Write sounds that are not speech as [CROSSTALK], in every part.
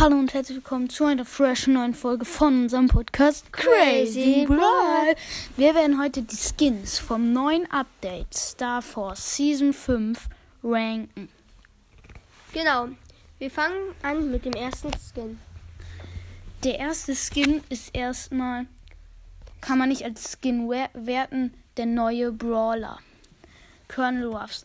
Hallo und herzlich willkommen zu einer freshen neuen Folge von unserem Podcast Crazy Brawl. Wir werden heute die Skins vom neuen Update Star Force Season 5 ranken. Genau. Wir fangen an mit dem ersten Skin. Der erste Skin ist erstmal, kann man nicht als Skin wer werten, der neue Brawler. Colonel Ruffs.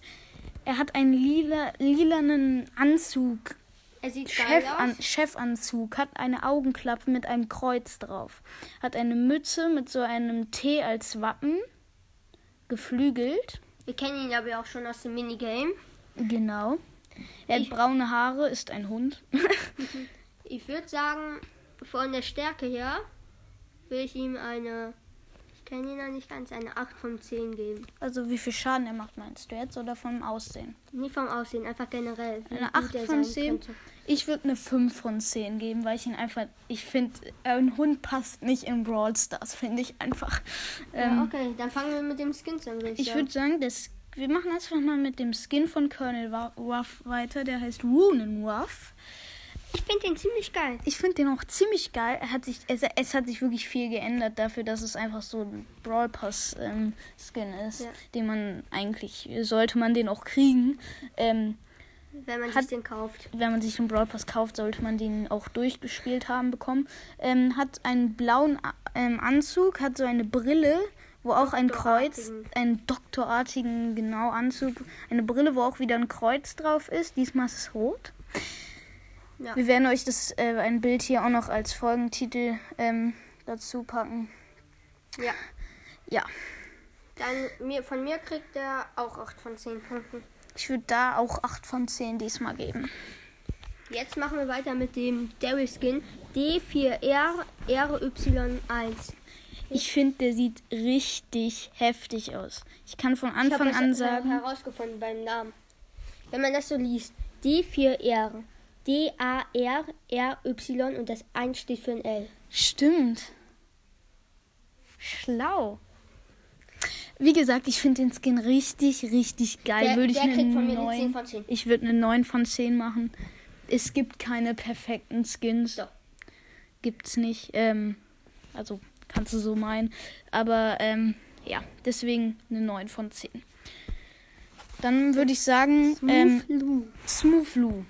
Er hat einen lila, lilanen Anzug Er sieht Chef geil aus. Chefanzug, hat eine Augenklappe mit einem Kreuz drauf, hat eine Mütze mit so einem T als Wappen, geflügelt, Wir kennen ihn aber auch schon aus dem Minigame. genau. Er hat Ich- braune Haare, ist ein Hund. [LAUGHS] Ich würde sagen, von der Stärke her will ich ihm eine, ich kenne ihn noch nicht ganz, eine 8 von 10 geben. also wie viel Schaden er macht, meinst du jetzt, oder vom Aussehen? Nie vom Aussehen, einfach generell. Eine gut 8 er von sein 10? könnte. Ich würde eine 5 von 10 geben, weil ich ihn einfach, ich finde, ein Hund passt nicht in Brawl Stars, finde ich einfach. Ja, Ähm, okay, dann fangen wir mit dem Skins an. Ich sagen. würde sagen, das, wir machen einfach mal mit dem Skin von Colonel Ruff weiter. Der heißt Runen Ruff. ich finde den ziemlich geil. Ich finde den auch ziemlich geil. Er hat sich, es, es hat sich wirklich viel geändert dafür, dass es einfach so ein Brawl Pass ähm, Skin ist, Ja. den man eigentlich, sollte man den auch kriegen. Ähm, Wenn man Hat- sich den kauft. wenn man sich den Brawl Pass kauft, sollte man den auch durchgespielt haben bekommen. Ähm, hat einen blauen ähm, Anzug, hat so eine Brille, wo auch ein Kreuz, einen doktorartigen genau Anzug, eine Brille, wo auch wieder ein Kreuz drauf ist. Diesmal ist es rot. Ja. Wir werden euch das äh, ein Bild hier auch noch als Folgentitel ähm, dazu packen. ja. Ja, Dann mir, von mir kriegt er auch 8 von 10 Punkten. Ich würde da auch 8 von 10 diesmal geben. Jetzt machen wir weiter mit dem Daryl Skin D4R RY1. Ich finde, der sieht richtig heftig aus. Ich kann von Ich habe Anfang es an sagen. herausgefunden beim Namen. Wenn man das so liest, D4R, D-A-R-R-Y und das 1 steht für ein L. Stimmt. Schlau. Wie gesagt, ich finde den Skin richtig, richtig geil. Der- würde ich der eine kriegt von mir eine 9 10 von 10. Ich würde eine 9 von 10 machen. Es gibt keine perfekten Skins. Doch. Gibt's nicht. Ähm, also kannst du so meinen. Aber ähm, ja, deswegen eine 9 von 10. Dann würde ich sagen, ähm, Lou. Smooth Lou.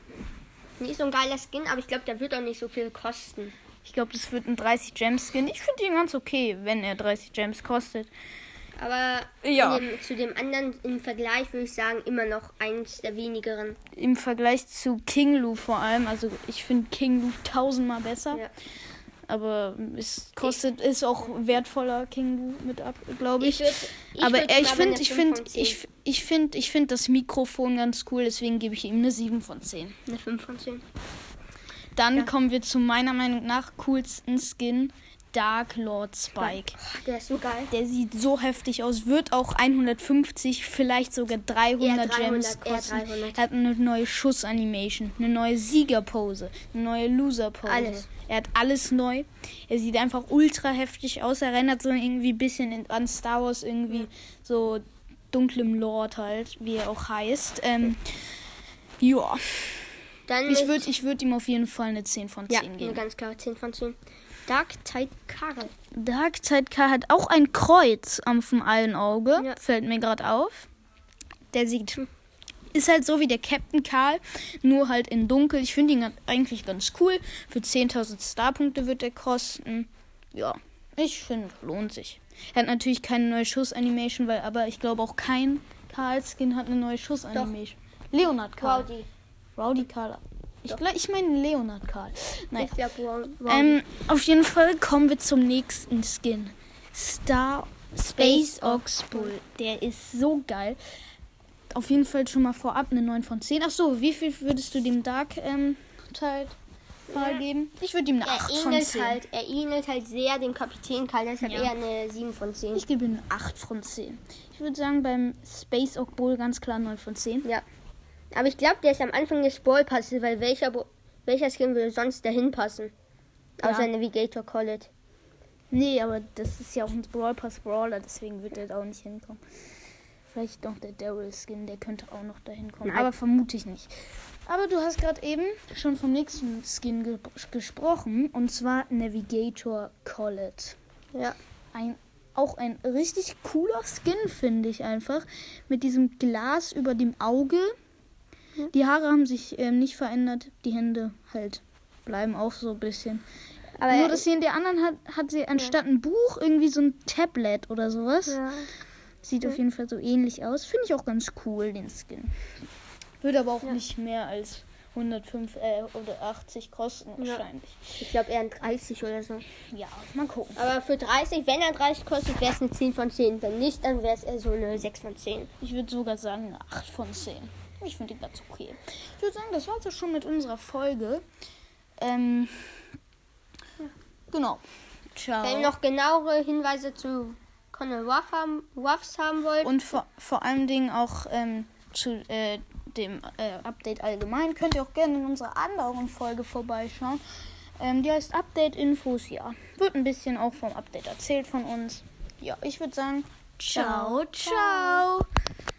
Nicht so ein geiler Skin, aber ich glaube, der wird auch nicht so viel kosten. Ich glaube, das wird ein 30 Gems Skin. Ich finde ihn ganz okay, wenn er 30 Gems kostet. Aber Ja. dem, zu dem anderen im Vergleich würde ich sagen, immer noch eins der wenigeren. Im Vergleich zu King Lu vor allem. Also ich finde King Lu tausendmal besser. Ja. Aber es kostet, ist auch wertvoller King Lu mit ab, glaube ich. Ich würd, ich aber äh, ich finde, ich 5 finde, von 10. ich, ich finde, ich finde das Mikrofon ganz cool. Deswegen gebe ich ihm eine 7 von 10. Eine 5 von 10. Dann Ja. kommen wir zu meiner Meinung nach coolsten Skin. Dark Lord Spike. Der ist so geil. Der sieht so heftig aus, wird auch 150, vielleicht sogar 300, Eher 300, Gems kosten. 300. Er hat eine neue Schussanimation, eine neue Siegerpose, eine neue Loserpose. Alles. Er hat alles neu. Er sieht einfach ultra heftig aus. Er erinnert so irgendwie ein bisschen an Star Wars irgendwie so dunklem Lord halt, wie er auch heißt. Ähm, ja, Dann ich würde ich würd ihm auf jeden Fall eine 10 von 10 ja, geben. ganz klare 10 von 10. Dark Tide Karel. Darkseid K hat auch ein Kreuz auf dem einen Auge. Ja. Fällt mir gerade auf. Der sieht. Ist halt so wie der Captain Karl, nur halt in dunkel. Ich finde ihn eigentlich ganz cool. Für 10.000 Starpunkte wird er kosten. Ja, ich finde, lohnt sich. Er hat natürlich keine neue Schussanimation, weil aber ich glaube auch kein Karl-Skin hat eine neue Schussanimation. Leonard Karl. Rowdy. Rowdy Karl. Ich, glaub, ich meine Leonard Karl. Naja. Ich glaube Rowdy. Ähm, auf jeden Fall kommen wir zum nächsten Skin. Star Space Ox Bull. Der ist so geil. Auf jeden Fall schon mal vorab eine 9 von 10. Ach so, wie viel würdest du dem Dark ähm, Teil Karl Ja. geben? Ich würde ihm eine er 8 von ähnelt 10. halt, er ähnelt halt sehr dem Kapitän Karl, deshalb Ja. eher eine 7 von 10. Ich gebe ihm eine 8 von 10. Ich würde sagen, beim Space Ox Bull ganz klar 9 von 10. Ja. Aber ich glaube, der ist am Anfang des Ballpasses, weil welcher, Bo- welcher Skin würde sonst dahin passen? Ja. Außer Navigator Collet. Nee, aber das ist ja auch ein Brawl Pass Brawler, deswegen wird er da auch nicht hinkommen. Vielleicht noch der Daryl-Skin, der könnte auch noch dahin kommen. Nein. Aber vermute ich nicht. Aber du hast gerade eben schon vom nächsten Skin ge gesprochen. Und zwar Navigator Collet. Ja. Ein, auch ein richtig cooler Skin, finde ich einfach. Mit diesem Glas über dem Auge. Die Haare haben sich ähm, nicht verändert. Die Hände halt bleiben auch so ein bisschen. Aber Nur, dass sie in der anderen hat, hat sie anstatt ein Buch irgendwie so ein Tablet oder sowas. Ja. Sieht auf jeden Fall so ähnlich aus. Finde ich auch ganz cool, den Skin. Würde aber auch Ja. nicht mehr als 105 äh, oder 80 kosten Ja. wahrscheinlich. Ich glaube eher ein 30 oder so. Ja, mal gucken. Aber für 30, wenn er 30 kostet, wäre es eine 10 von 10. Wenn nicht, dann wäre es eher so eine 6 von 10. Ich würde sogar sagen eine 8 von 10. Ich finde die ganz okay. Ich würde sagen, das war es schon mit unserer Folge. Ähm, Genau. Ciao. Wenn ihr noch genauere Hinweise zu Conor Ruff haben, Ruffs haben wollt, Und vor, vor allen Dingen auch ähm, zu äh, dem äh, Update allgemein könnt ihr auch gerne in unserer anderen Folge vorbeischauen. Ähm, die heißt Update Infos, ja. Wird ein bisschen auch vom Update erzählt von uns. Ja, ich würde sagen, ciao, ciao.